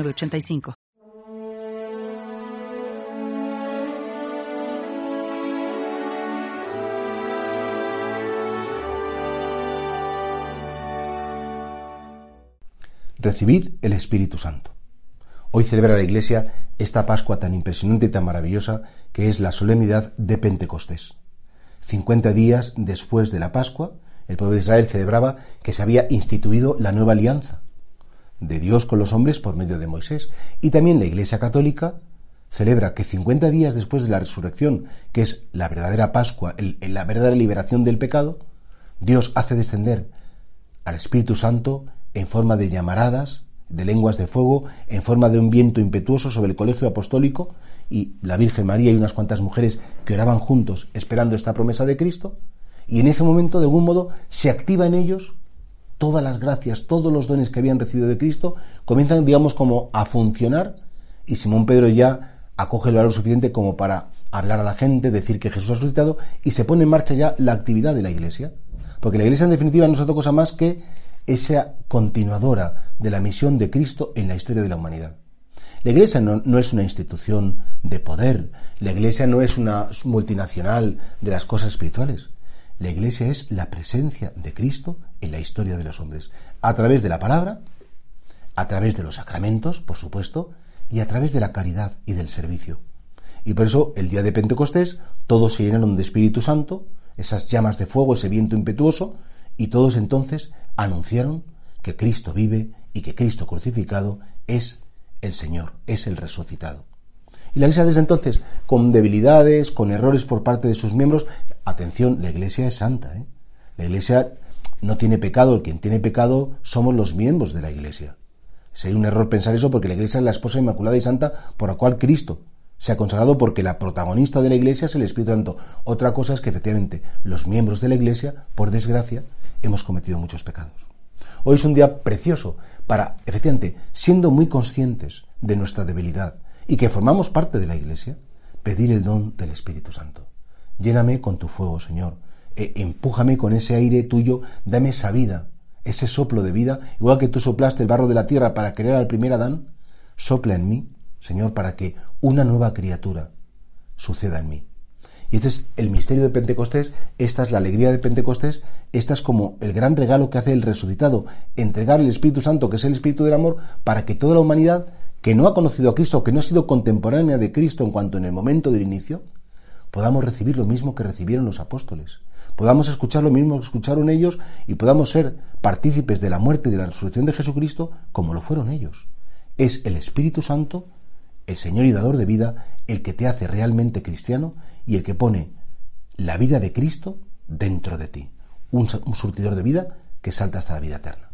85 Recibid el Espíritu Santo. Hoy celebra la Iglesia esta Pascua tan impresionante y tan maravillosa que es la solemnidad de Pentecostés. 50 días después de la Pascua, el pueblo de Israel celebraba que se había instituido la nueva alianza, de Dios con los hombres por medio de Moisés. Y también la Iglesia Católica celebra que 50 días después de la resurrección, que es la verdadera Pascua, la verdadera liberación del pecado, Dios hace descender al Espíritu Santo en forma de llamaradas, de lenguas de fuego, en forma de un viento impetuoso sobre el colegio apostólico, y la Virgen María y unas cuantas mujeres que oraban juntos esperando esta promesa de Cristo, y en ese momento, de algún modo, se activa en ellos todas las gracias, todos los dones que habían recibido de Cristo, comienzan, digamos, como a funcionar y Simón Pedro ya acoge el valor suficiente como para hablar a la gente, decir que Jesús ha resucitado y se pone en marcha ya la actividad de la Iglesia. Porque la Iglesia en definitiva no es otra cosa más que esa continuadora de la misión de Cristo en la historia de la humanidad. La Iglesia no, no, es una institución de poder, la Iglesia no es una multinacional de las cosas espirituales. La Iglesia es la presencia de Cristo en la historia de los hombres, a través de la palabra, a través de los sacramentos, por supuesto, y a través de la caridad y del servicio. Y por eso el día de Pentecostés todos se llenaron de Espíritu Santo, esas llamas de fuego, ese viento impetuoso, y todos entonces anunciaron que Cristo vive y que Cristo crucificado es el Señor, es el resucitado. Y la Iglesia desde entonces, con debilidades, con errores por parte de sus miembros, atención, la Iglesia es santa. ¿eh? La Iglesia no tiene pecado, quien tiene pecado somos los miembros de la Iglesia. Sería un error pensar eso porque la Iglesia es la esposa inmaculada y santa por la cual Cristo se ha consagrado porque la protagonista de la Iglesia es el Espíritu Santo. Otra cosa es que efectivamente los miembros de la Iglesia, por desgracia, hemos cometido muchos pecados. Hoy es un día precioso para, efectivamente, siendo muy conscientes de nuestra debilidad, y que formamos parte de la Iglesia, pedir el don del Espíritu Santo. Lléname con tu fuego, Señor. E empújame con ese aire tuyo, dame esa vida, ese soplo de vida, igual que tú soplaste el barro de la tierra para crear al primer Adán, sopla en mí, Señor, para que una nueva criatura suceda en mí. Y este es el misterio de Pentecostés, esta es la alegría de Pentecostés, esta es como el gran regalo que hace el resucitado, entregar el Espíritu Santo, que es el Espíritu del amor, para que toda la humanidad que no ha conocido a Cristo, que no ha sido contemporánea de Cristo en cuanto en el momento del inicio, podamos recibir lo mismo que recibieron los apóstoles, podamos escuchar lo mismo que escucharon ellos y podamos ser partícipes de la muerte y de la resurrección de Jesucristo como lo fueron ellos. Es el Espíritu Santo, el Señor y dador de vida, el que te hace realmente cristiano y el que pone la vida de Cristo dentro de ti, un, surtidor de vida que salta hasta la vida eterna.